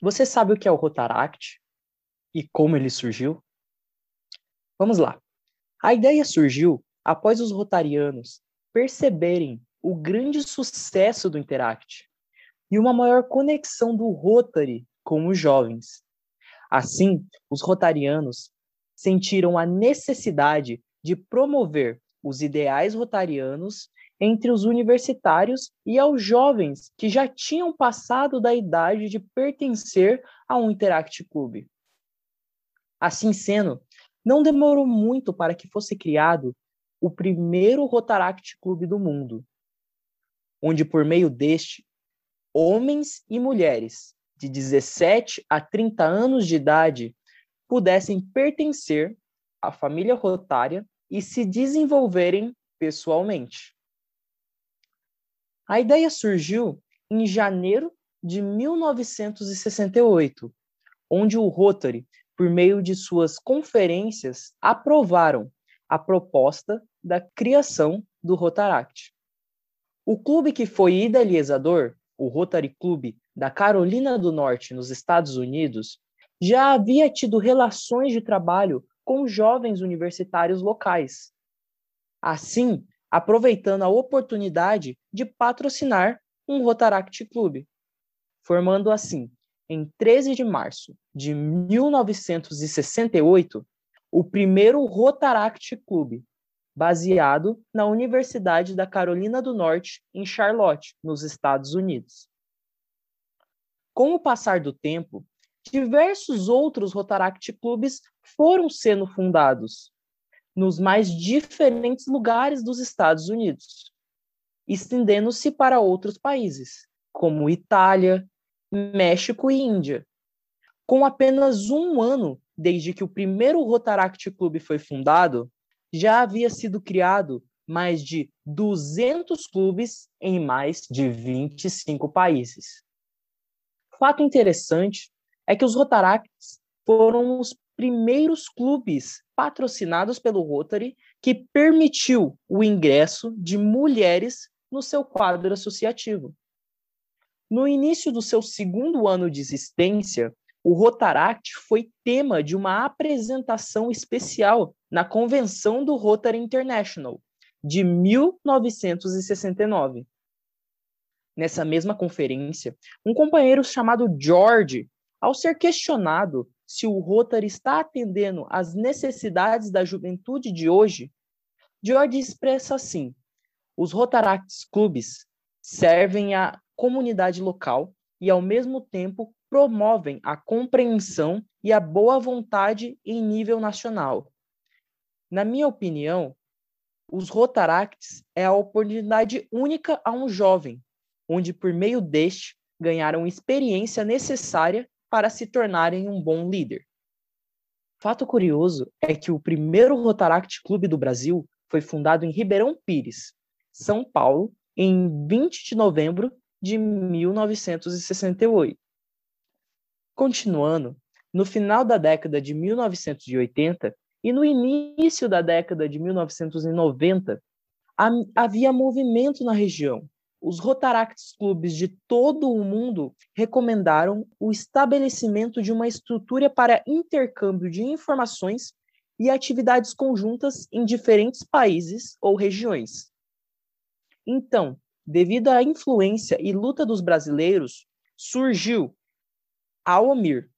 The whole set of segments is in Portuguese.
Você sabe o que é o Rotaract e como ele surgiu? Vamos lá. A ideia surgiu após os rotarianos perceberem o grande sucesso do Interact e uma maior conexão do Rotary com os jovens. Assim, os rotarianos sentiram a necessidade de promover os ideais rotarianos entre os universitários e aos jovens que já tinham passado da idade de pertencer a um Interact Club. Assim sendo, não demorou muito para que fosse criado o primeiro Rotaract Clube do mundo, onde por meio deste, homens e mulheres de 17 a 30 anos de idade pudessem pertencer à família rotária e se desenvolverem pessoalmente. A ideia surgiu em janeiro de 1968, onde o Rotary, por meio de suas conferências, aprovaram a proposta da criação do Rotaract. O clube que foi idealizador, o Rotary Club da Carolina do Norte, nos Estados Unidos, já havia tido relações de trabalho com jovens universitários locais. Assim, aproveitando a oportunidade de patrocinar um Rotaract Clube, formando assim, em 13 de março de 1968, o primeiro Rotaract Clube, baseado na Universidade da Carolina do Norte, em Charlotte, nos Estados Unidos. Com o passar do tempo, diversos outros Rotaract Clubes foram sendo fundados, nos mais diferentes lugares dos Estados Unidos, estendendo-se para outros países, como Itália, México e Índia. Com apenas um ano desde que o primeiro Rotaract Clube foi fundado, já havia sido criado mais de 200 clubes em mais de 25 países. Fato interessante é que os Rotaracts foram os primeiros clubes patrocinados pelo Rotary que permitiu o ingresso de mulheres no seu quadro associativo. No início do seu segundo ano de existência, o Rotaract foi tema de uma apresentação especial na Convenção do Rotary International de 1969. Nessa mesma conferência, um companheiro chamado George, ao ser questionado se o Rotary está atendendo às necessidades da juventude de hoje, George expressa assim: os Rotaracts Clubes servem à comunidade local e, ao mesmo tempo, promovem a compreensão e a boa vontade em nível nacional. Na minha opinião, os Rotaracts é a oportunidade única a um jovem, onde por meio deste ganharam experiência necessária para se tornarem um bom líder. Fato curioso é que o primeiro Rotaract Clube do Brasil foi fundado em Ribeirão Pires, São Paulo, em 20 de novembro de 1968. Continuando, no final da década de 1980 e no início da década de 1990, havia movimento na região, os Rotaracts Clubes de todo o mundo recomendaram o estabelecimento de uma estrutura para intercâmbio de informações e atividades conjuntas em diferentes países ou regiões. Então, devido à influência e luta dos brasileiros, surgiu a OMIR,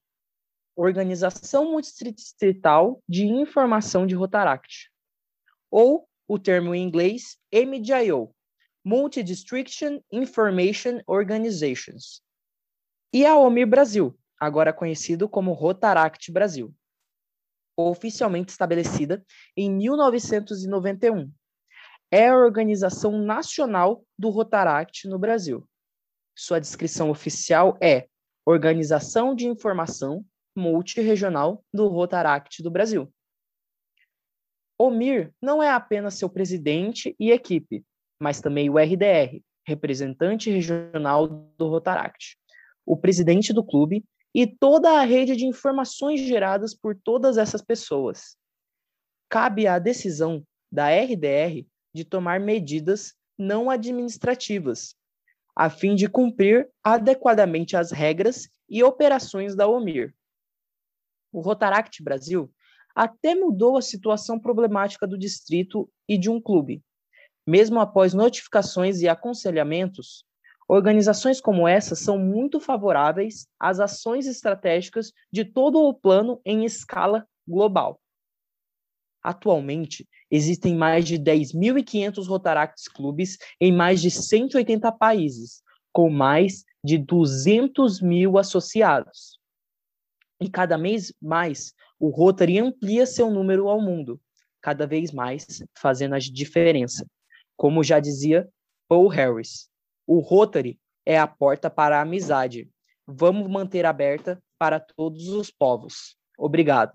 Organização Multidistrital de Informação de Rotaract, ou o termo em inglês MDIO, Multi-Distriction Information Organizations, e a OMIR Brasil, agora conhecido como Rotaract Brasil, oficialmente estabelecida em 1991. É a organização nacional do Rotaract no Brasil. Sua descrição oficial é Organização de Informação Multiregional do Rotaract do Brasil. OMIR não é apenas seu presidente e equipe, mas também o RDR, representante regional do Rotaract, o presidente do clube e toda a rede de informações geradas por todas essas pessoas. Cabe à decisão da RDR de tomar medidas não administrativas, a fim de cumprir adequadamente as regras e operações da OMIR. O Rotaract Brasil até mudou a situação problemática do distrito e de um clube. Mesmo após notificações e aconselhamentos, organizações como essa são muito favoráveis às ações estratégicas de todo o plano em escala global. Atualmente, existem mais de 10.500 Rotaracts clubes em mais de 180 países, com mais de 200 mil associados. E cada mês mais, o Rotary amplia seu número ao mundo, cada vez mais fazendo a diferença. Como já dizia Paul Harris, o Rotary é a porta para a amizade. Vamos manter aberta para todos os povos. Obrigado.